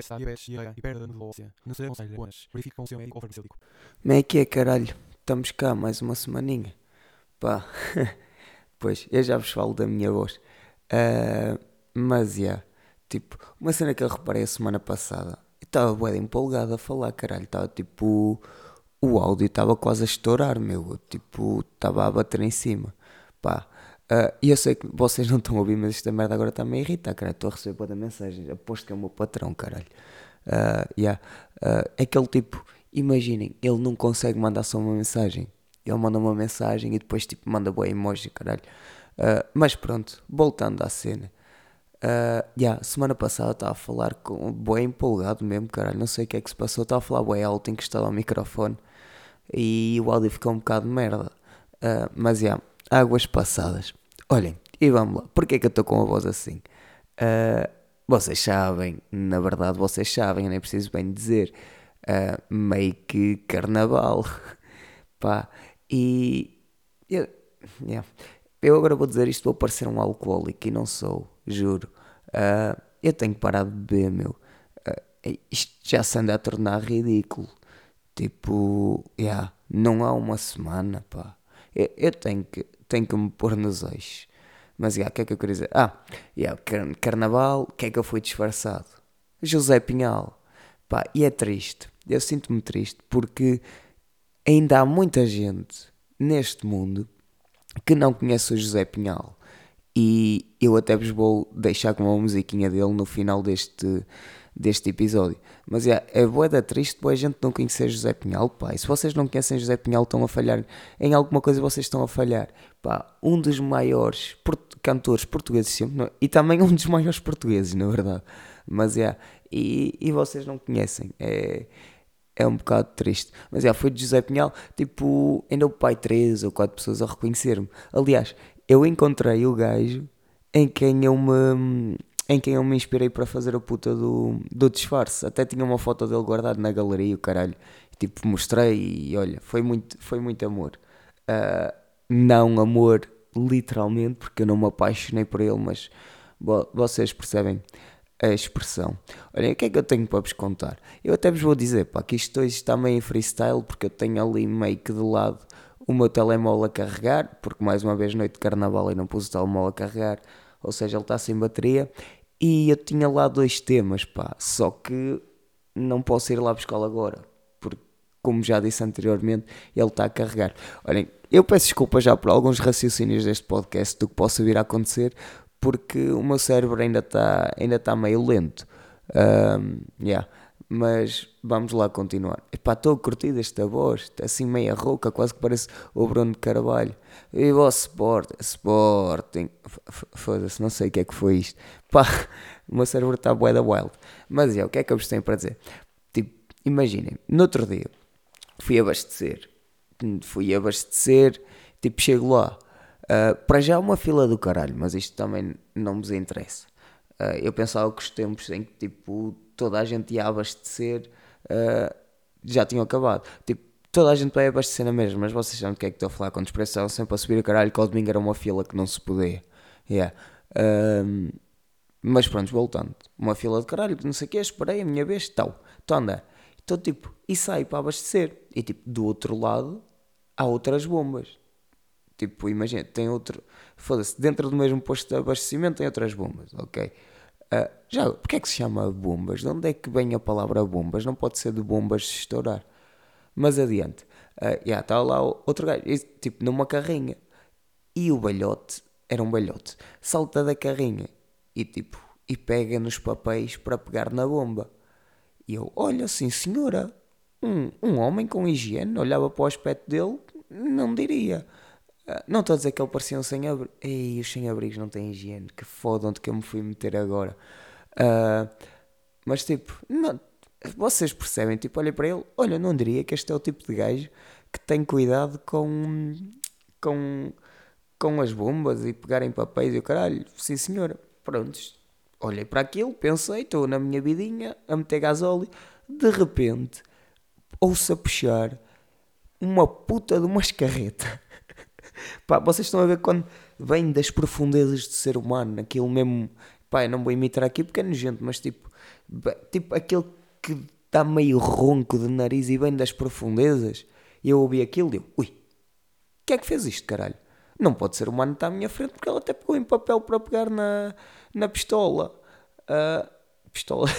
Está diabetes, perda de medulócia. Não o seu médico farmacêutico. Como é que é, caralho? Estamos cá mais uma semaninha. Pá, pois, eu já vos falo da minha voz. Ah, mas, já, tipo, uma cena que eu reparei a semana passada. Estava bem empolgado a falar, caralho. Estava tipo, o áudio estava quase a estourar, meu. Tipo, estava a bater em cima. Pá, ah, e eu sei que vocês não estão a ouvir, mas esta merda agora está-me a irritar, caralho. Estou a receber boa mensagem. Aposto que é o meu patrão, caralho. Ah, yeah. Ah, é aquele tipo, imaginem, ele não consegue mandar só uma mensagem. Ele manda uma mensagem e depois tipo manda boa emoji, caralho. Ah, mas pronto, voltando à cena. Ah, yeah, semana passada estava a falar com boé empolgado mesmo, caralho. Não sei o que é que se passou. Estava a falar boé alto, encostado ao microfone. E o áudio ficou um bocado de merda. Ah, mas yeah, águas passadas. Olhem, e vamos lá. Porquê que eu estou com a voz assim? Ah, vocês sabem, na verdade vocês sabem, nem preciso bem dizer. ah, meio que carnaval. Pá, e eu, yeah. eu agora vou dizer isto, vou parecer um alcoólico e não sou, juro. Ah, eu tenho que parar de beber, meu. Isto já se anda a tornar ridículo. Tipo, yeah, não há uma semana, pá. Eu, eu tenho, que, tenho que me pôr nos eixos. Mas, yeah, o que é que eu queria dizer? Ah, yeah, car- carnaval, o que é que eu fui disfarçado? José Pinhal. Pá, e é triste. Eu sinto-me triste porque ainda há muita gente neste mundo que não conhece o José Pinhal. E eu até vos vou deixar com uma musiquinha dele no final deste, deste episódio. Mas é, é boeda triste boa gente não conhecer José Pinhal, pá. E se vocês não conhecem José Pinhal, estão a falhar. Em alguma coisa vocês estão a falhar. Pá, um dos maiores port- cantores portugueses sempre, não- e também um dos maiores portugueses, na verdade. Mas é, e, e vocês não conhecem. É, é um bocado triste. Mas já foi de José Pinhal, tipo, ainda o pai três ou quatro pessoas a reconhecer-me. Aliás, eu encontrei o gajo em quem eu me em quem eu me inspirei para fazer a puta do, do disfarce. Até tinha uma foto dele guardada na galeria, o caralho. Tipo, mostrei e olha, foi muito, foi muito amor. Ah, não amor, literalmente, porque eu não me apaixonei por ele, mas vo- vocês percebem a expressão. Olhem, o que é que eu tenho para vos contar? Eu até vos vou dizer, pá, que isto hoje está meio em freestyle, porque eu tenho ali meio que de lado o meu telemóvel a carregar, porque mais uma vez noite de carnaval eu não pus o telemóvel a carregar, ou seja, ele está sem bateria, e eu tinha lá dois temas, pá, só que não posso ir lá buscá-lo agora, porque como já disse anteriormente, ele está a carregar. Olhem, eu peço desculpa já por alguns raciocínios deste podcast do que possa vir a acontecer, porque o meu cérebro ainda está ainda tá meio lento. Ahm, yeah. Mas vamos lá continuar. Epá, estou a curtir esta voz, assim meia rouca, quase que parece o Bruno de Carvalho. E o Sport, Sporting, foda-se, não sei o que é que foi isto. Pá, o meu cérebro está bué da wild. Mas é, o que é que eu vos tenho para dizer? Tipo, imaginem, no outro dia fui abastecer, fui abastecer, tipo, chego lá. ah, para já uma fila do caralho, mas isto também não me interessa. Ah, eu pensava que os tempos em que tipo, toda a gente ia abastecer ah, já tinham acabado. Tipo, toda a gente vai abastecer na mesma, mas vocês sabem do que é que estou a falar preços estavam sempre a subir o caralho, que ao domingo era uma fila que não se podia. Yeah. Ahm, mas pronto, voltando. Uma fila de caralho, que não sei o que, esperei a minha vez, tal. Estou a andar. Então, tipo, e saio para abastecer. E tipo, do outro lado há outras bombas. Tipo, imagina, tem outro. Foda-se, dentro do mesmo posto de abastecimento tem outras bombas, ok? Ah, já, porque é que se chama bombas? De onde é que vem a palavra bombas? Não pode ser de bombas de estourar. Mas adiante. Ah, já, está lá o- outro gajo, tipo, numa carrinha. E o balhote, era um balhote, salta da carrinha e tipo, e pega nos papéis para pegar na bomba. E eu, olha, sim senhora, um, um homem com higiene, olhava para o aspecto dele, não diria. Ah, Não estou a dizer que ele parecia um sem-abrigo. Ei, os sem-abrigos não têm higiene, que foda onde que eu me fui meter agora. Ah, Mas tipo, não, vocês percebem, tipo, olha para ele, olha, não diria que este é o tipo de gajo que tem cuidado com, com, com as bombas e pegarem papéis e o caralho. Sim senhora, prontos. Olhei para aquilo, pensei, estou na minha vidinha a meter gasóleo. De repente, ouço a puxar uma puta de uma escarreta. Pá, vocês estão a ver quando vem das profundezas do ser humano, aquilo mesmo. Pá, eu não vou imitar aqui porque é nojento, mas tipo, tipo aquele que está meio ronco de nariz e vem das profundezas. E eu ouvi aquilo e eu, ui, quem é que fez isto, caralho? Não pode ser humano que está à minha frente porque ele até pegou em papel para pegar na, na pistola. Ah, pistola.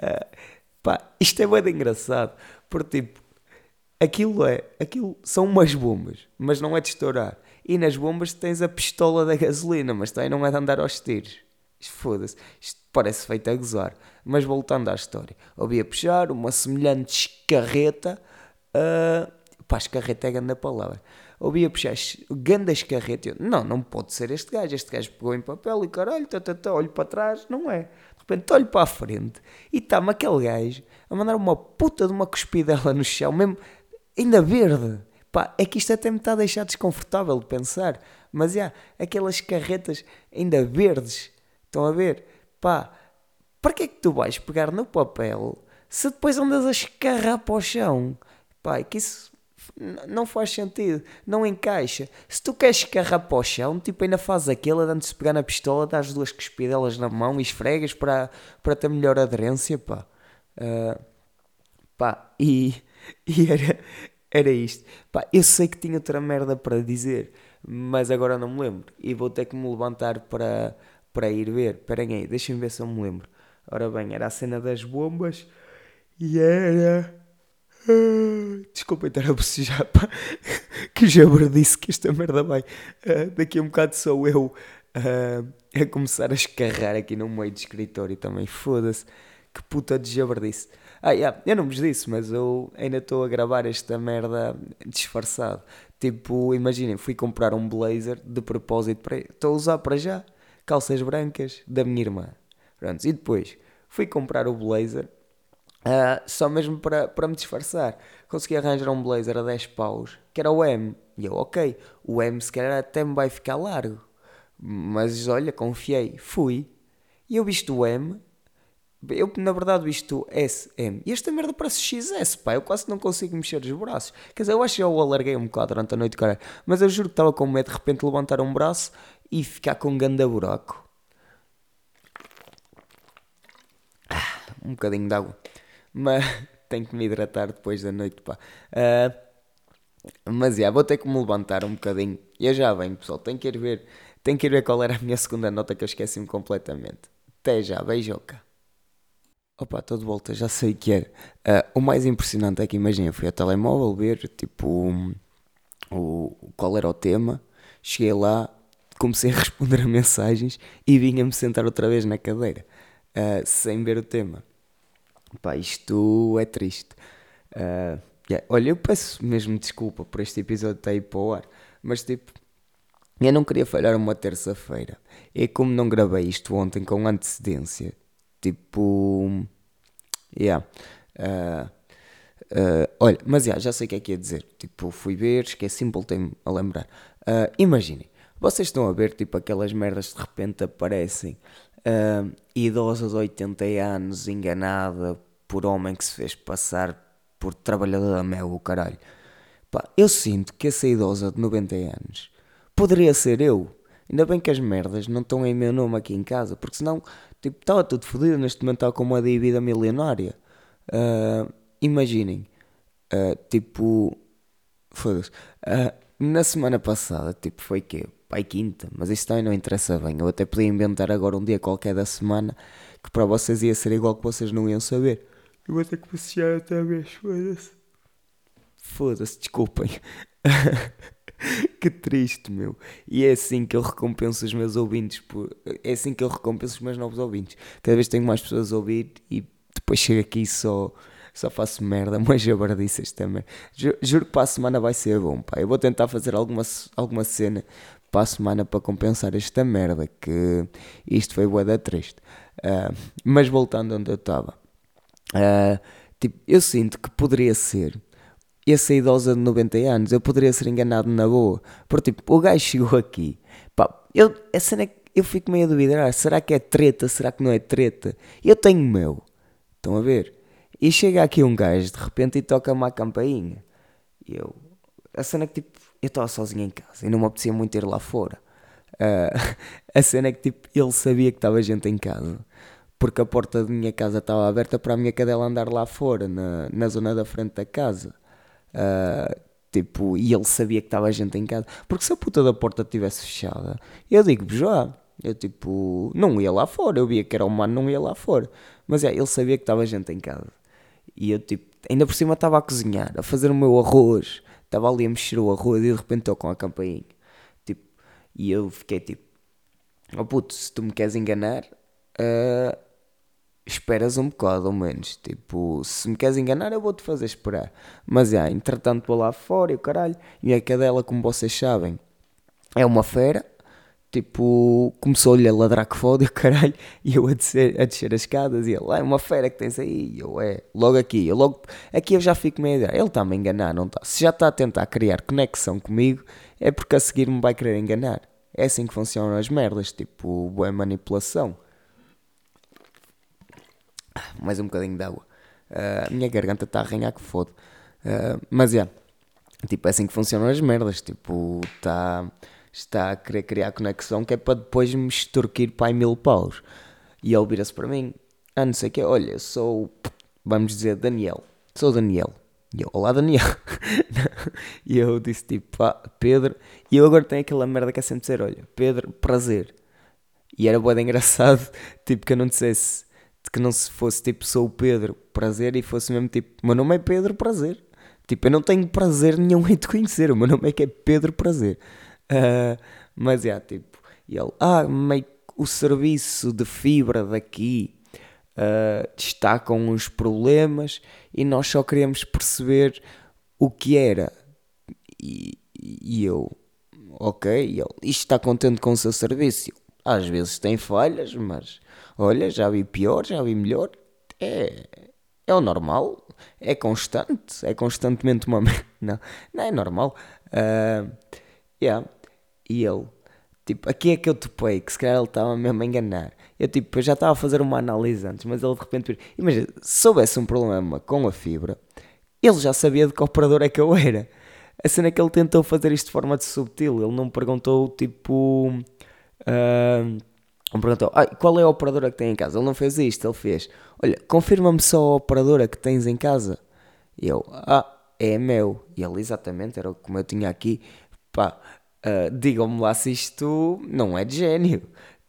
Ah, pá, isto é bem engraçado. Porque tipo, aquilo é, aquilo são umas bombas, mas não é de estourar. E nas bombas tens a pistola da gasolina, mas também não é de andar aos tiros. Foda-se, isto parece feito a gozar. Mas voltando à história, ouvi a puxar uma semelhante escarreta. Uh, pá, escarreta é grande a palavra. Ouvi a puxar grande escarreta. Eu, não, não pode ser este gajo. Este gajo pegou em papel e caralho, tá, tá, tá, olho para trás, não é. De repente olho para a frente e está-me aquele gajo a mandar uma puta de uma cuspidela no chão, mesmo ainda verde. Pá, é que isto até me está a deixar desconfortável de pensar. Mas já, aquelas carretas ainda verdes, estão a ver? Pá, para que é que tu vais pegar no papel se depois andas a escarrar para o chão? Pá, é que isso não faz sentido, não encaixa. Se tu queres escarrar para o chão, tipo ainda faz aquilo, antes de pegar na pistola, dás duas cuspidelas na mão e esfregas para, para ter melhor aderência, pá. Ah, Pá, e, e era, era isto. Pá, eu sei que tinha outra merda para dizer, mas agora não me lembro. E vou ter que me levantar para, para ir ver. Esperem aí, deixem-me ver se eu me lembro. Ora bem, era a cena das bombas e era. Desculpem estar a bocejar, pá. Que já disse que esta merda vai. Ah, daqui a um bocado sou eu ah, a começar a escarrar aqui no meio do escritório também. Foda-se. Que puta de jabardice. Ah, yeah, eu não vos disse, mas eu ainda estou a gravar esta merda disfarçado. Tipo, imaginem, fui comprar um blazer de propósito para. Estou a usar para já calças brancas da minha irmã. Pronto, e depois fui comprar o blazer ah, só mesmo para, para me disfarçar. Consegui arranjar um blazer a 10 paus, que era o M. E eu, ok, o M se calhar até me vai ficar largo. Mas olha, confiei, fui. E eu visto o M, eu na verdade visto SM. E esta merda parece XS, pá. Eu quase não consigo mexer os braços. Quer dizer, eu acho que eu o alarguei um bocado durante a noite, cara. Mas eu juro que estava com medo de repente levantar um braço e ficar com um ganda buraco. Ah, um bocadinho de água. Mas tenho que me hidratar depois da noite, pá. Ah, mas já, vou ter que me levantar um bocadinho. E eu já venho, pessoal. Tenho que ir ver. Tenho que ir ver qual era a minha segunda nota que eu esqueci-me completamente. Até já, beijoca. Opa, estou de volta, já sei que era. Ah, o mais impressionante é que imagina, fui ao telemóvel ver tipo um, o, qual era o tema. Cheguei lá, comecei a responder a mensagens e vinha-me sentar outra vez na cadeira, ah, sem ver o tema. Pá, isto é triste. Ah, yeah, Olha, eu peço mesmo desculpa por este episódio estar aí para o ar, mas tipo, eu não queria falhar uma terça-feira. E como não gravei isto ontem com antecedência, tipo. Yeah. ah, ah, olha, mas yeah, já sei o que é que ia dizer. Tipo, fui ver, esqueci-me, voltei-me a lembrar. Ah, imaginem, vocês estão a ver, tipo, aquelas merdas de repente aparecem. ah, idosa de 80 anos enganada por homem que se fez passar por trabalhador da mel, o caralho. Pá, eu sinto que essa idosa de 90 anos poderia ser eu. Ainda bem que as merdas não estão em meu nome aqui em casa, porque senão, tipo, estava tudo fodido. Neste momento estava com uma dívida milionária. Ah, imaginem, ah, tipo, foda-se. Ah, na semana passada, tipo, foi que Pai quinta, mas isso também não interessa bem. Eu até podia inventar agora um dia qualquer da semana que para vocês ia ser igual que vocês não iam saber. Eu vou ter que passear outra vez, foda-se. Foda-se, desculpem. que triste, meu. E é assim que eu recompenso os meus ouvintes. por- É assim que eu recompenso os meus novos ouvintes. Cada vez tenho mais pessoas a ouvir e depois chego aqui e só, só faço merda. Mas jabardices também. Ju- Juro que para a semana vai ser bom, pá. Eu vou tentar fazer alguma, alguma cena para a semana para compensar esta merda, que isto foi bué da triste. Uh, mas voltando onde eu estava, uh, tipo, eu sinto que poderia ser essa idosa de 90 anos, eu poderia ser enganado na boa. Porque tipo, o gajo chegou aqui, pá, eu, a cena é que eu fico meio a duvidar, será que é treta, será que não é treta? Eu tenho o meu, estão a ver? E chega aqui um gajo de repente e toca-me a campainha. E eu, a cena é que tipo, eu estava sozinho em casa e não me apetecia muito ir lá fora. Uh, a cena é que tipo, ele sabia que estava gente em casa. Porque a porta da minha casa estava aberta para a minha cadela andar lá fora, na, na zona da frente da casa. Uh, tipo, e ele sabia que estava gente em casa. Porque se a puta da porta estivesse fechada, eu digo já. Eu tipo, não ia lá fora. Eu via que era humano, não ia lá fora. Mas é, ele sabia que estava gente em casa. E eu tipo, ainda por cima estava a cozinhar, a fazer o meu arroz. Estava ali a mexer o arroz e de repente estou com a campainha. Tipo, e eu fiquei tipo, oh puto, se tu me queres enganar, uh, esperas um bocado, ao menos. Tipo, se me queres enganar, eu vou-te fazer esperar. Mas, é, entretanto, vou lá fora e o caralho. E a cadela, como vocês sabem, é uma fera. Tipo, começou-lhe a ladrar que foda e o caralho. E eu a descer, a descer as escadas e ele, ah, é uma fera que tens aí. E eu, é, logo aqui. Eu logo, aqui eu já fico meio ideia. Ele está-me a enganar, não está? Se já está a tentar criar conexão comigo, é porque a seguir me vai querer enganar. É assim que funcionam as merdas, tipo, boa manipulação. Mais um bocadinho de água. Uh, a minha garganta está a arranhar que foda. Uh, mas é, yeah, tipo, é assim que funcionam as merdas. Tipo, está está a querer criar conexão que é para depois me extorquir para mil paus. E ele vira-se para mim, ah, não sei o que, olha, sou, vamos dizer, Daniel. Sou Daniel. E eu, olá Daniel. e eu disse tipo, ah, Pedro. E eu agora tenho aquela merda que é sempre dizer, olha, Pedro, prazer. E era boa engraçado, tipo, que eu não dissesse, que não se fosse tipo, sou o Pedro, prazer, e fosse mesmo tipo, meu nome é Pedro, prazer. Tipo, eu não tenho prazer nenhum em te conhecer, o meu nome é que é Pedro Prazer. Uh, mas é, tipo, ele, ah, meio o serviço de fibra daqui uh, está com uns problemas e nós só queremos perceber o que era. E, e eu, ok, ele, isto está contente com o seu serviço. Às vezes tem falhas, mas olha, já vi pior, já vi melhor. É, é o normal, é constante, é constantemente uma. Não, não é normal. Uh, yeah. E ele, tipo, aqui é que eu topei, que se calhar ele estava mesmo a enganar. Eu, tipo, eu já estava a fazer uma análise antes, mas ele de repente, imagina, se soubesse um problema com a fibra, ele já sabia de que operador é que eu era. A cena é que ele tentou fazer isto de forma de subtil, ele não me perguntou, tipo, uh, perguntou, ah, qual é a operadora que tem em casa? Ele não fez isto, ele fez, olha, confirma-me só a operadora que tens em casa. E eu, ah, é meu. E ele, exatamente, era como eu tinha aqui, pá, Uh, Digam-me lá se isto não é de gênio.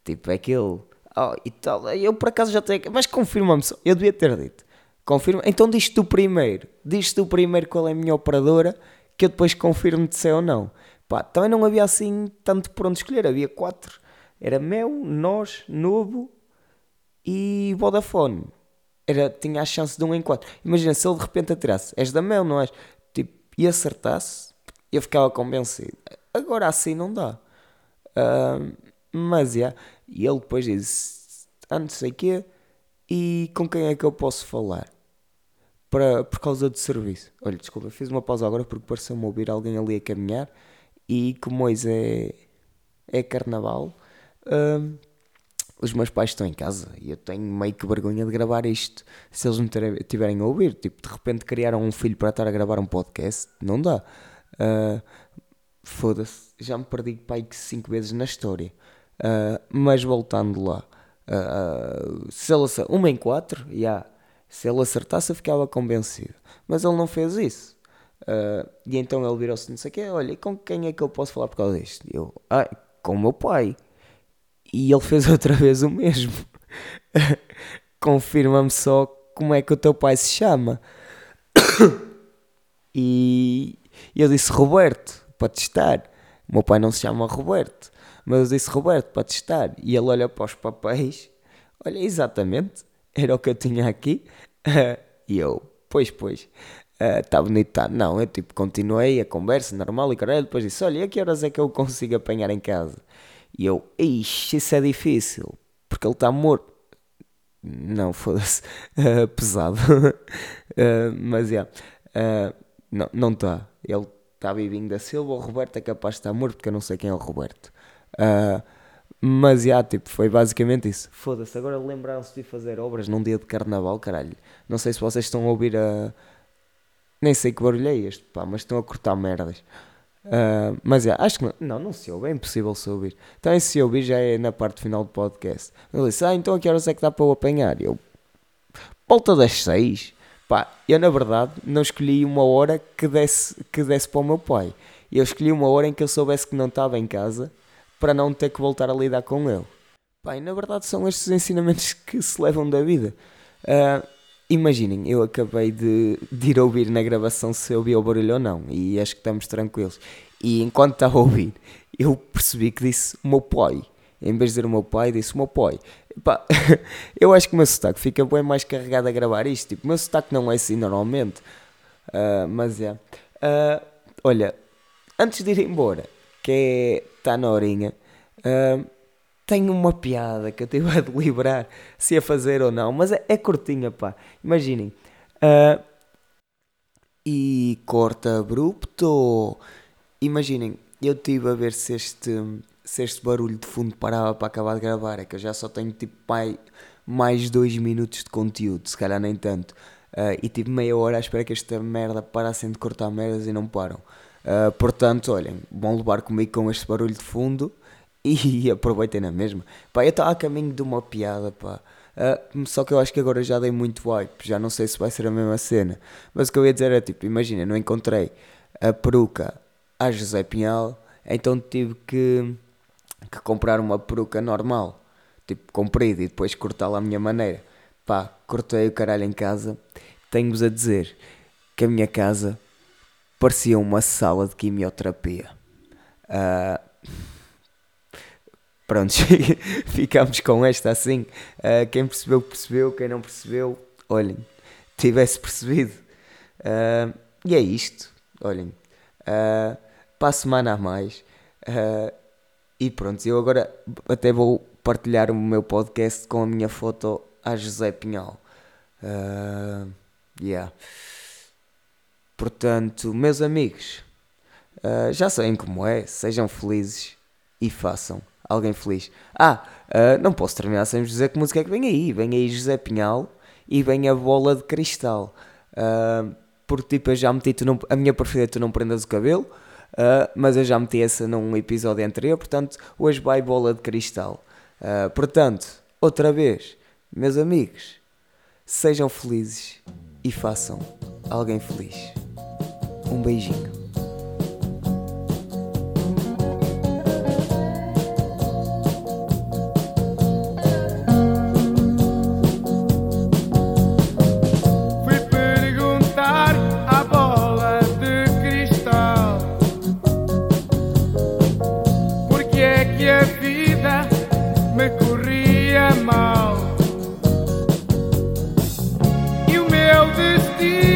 Tipo, é aquele. Oh, e tal. Eu por acaso já tenho. Mas confirma-me só. Eu devia ter dito. Confirma. Então diz tu primeiro. Diz tu primeiro qual é a minha operadora. Que eu depois confirmo-te se é ou não. Pá, também não havia assim tanto por onde escolher. Havia quatro. Era Mel, Nós, Novo e Vodafone. Era, tinha a chance de um em quatro. Imagina se ele de repente atirasse. És da Mel, não és? Tipo, e acertasse. Eu ficava convencido. Agora assim não dá. Uh, mas é. E ele depois diz: Ah, não sei o quê. E com quem é que eu posso falar? Para, por causa do serviço. Olha, desculpa, fiz uma pausa agora porque pareceu-me ouvir alguém ali a caminhar. E como hoje é, é carnaval, uh, os meus pais estão em casa e eu tenho meio que vergonha de gravar isto. Se eles me tiverem a ouvir, tipo, de repente criaram um filho para estar a gravar um podcast, não dá. Uh, foda-se, já me perdi pai que 5 vezes na história. Uh, mas voltando lá, uh, se ele uma em quatro. Yeah, se ele acertasse, eu ficava convencido. Mas ele não fez isso. Uh, e então ele virou-se, não sei o quê, olha, com quem é que eu posso falar por causa disto? Eu, ah, com o meu pai. E ele fez outra vez o mesmo. Confirma-me só como é que o teu pai se chama. e eu disse Roberto para testar. O meu pai não se chama Roberto, mas eu disse Roberto para testar. E ele olha para os papéis, olha exatamente, era o que eu tinha aqui. e eu, pois, pois. Está bonito, tá. Não, eu tipo continuei a conversa normal e caralho. Depois disse: Olha, a que horas é que eu consigo apanhar em casa? E eu, ixi, isso é difícil, porque ele está morto. Não, foda-se, uh, pesado. uh, mas é, yeah, uh, não está. Ele está vivinho da Silva. O Roberto é capaz de estar morto, porque eu não sei quem é o Roberto. mas já, tipo, foi basicamente isso. Foda-se, agora lembraram-se de fazer obras num dia de carnaval, caralho. Não sei se vocês estão a ouvir a. Nem sei que barulho é este, pá, mas estão a cortar merdas. Uh, mas é, acho que não, não, não se ouve, é impossível se ouvir. Então, se ouvir já é na parte final do podcast. Ele disse: Ah, então a que horas é que dá para eu apanhar? Eu, volta das seis. Pá, eu na verdade não escolhi uma hora que desse, que desse para o meu pai. Eu escolhi uma hora em que eu soubesse que não estava em casa para não ter que voltar a lidar com ele. Pá, e na verdade são estes ensinamentos que se levam da vida. Uh, Imaginem, eu acabei de, de, ir ouvir na gravação se ouvi o barulho ou não, e acho que estamos tranquilos. E enquanto estava a ouvir, eu percebi que disse meu pai. Em vez de dizer o meu pai, disse o meu pai. Eu acho que o meu sotaque fica bem mais carregado a gravar isto. Tipo, o meu sotaque não é assim normalmente. Uh, mas é. Uh, olha, antes de ir embora, que é. Está na horinha. Uh, tenho uma piada que eu tive a deliberar se ia fazer ou não, mas é, é curtinha, pá. Imaginem. Uh, e corta abrupto. Imaginem, eu tive a ver se este, se este barulho de fundo parava para acabar de gravar. É que eu já só tenho tipo mais, mais dois minutos de conteúdo, se calhar nem tanto. Uh, e tive meia hora à espera que esta merda parassem de cortar merdas e não param. Uh, portanto, olhem, vão levar comigo com este barulho de fundo e aproveitei na mesma. Pá, eu estava a caminho de uma piada, pá. Uh, só que eu acho que agora já dei muito hype, já não sei se vai ser a mesma cena. Mas o que eu ia dizer é tipo, imagina, não encontrei a peruca a José Pinhal, então tive que, que comprar uma peruca normal, tipo comprida e depois cortá-la à minha maneira. Pá, cortei o caralho em casa. Tenho-vos a dizer que a minha casa parecia uma sala de quimioterapia. Uh, Pronto, ficamos com esta assim. Uh, quem percebeu, percebeu. Quem não percebeu, olhem, tivesse percebido. Uh, e é isto. Olhem, uh, para a semana a mais. Uh, e pronto, eu agora até vou partilhar o meu podcast com a minha foto a José Pinhal. Uh, yeah. Portanto, meus amigos, uh, já sabem como é, sejam felizes e façam alguém feliz. Ah, uh, não posso terminar sem vos dizer que música é que vem aí. Vem aí José Pinhal e vem a bola de cristal. Uh, porque tipo, eu já meti não, a minha preferida Tu Não Prendas o Cabelo, uh, mas eu já meti essa num episódio anterior, portanto, hoje vai bola de cristal. Uh, portanto, outra vez, meus amigos, sejam felizes e façam alguém feliz. Um beijinho. you.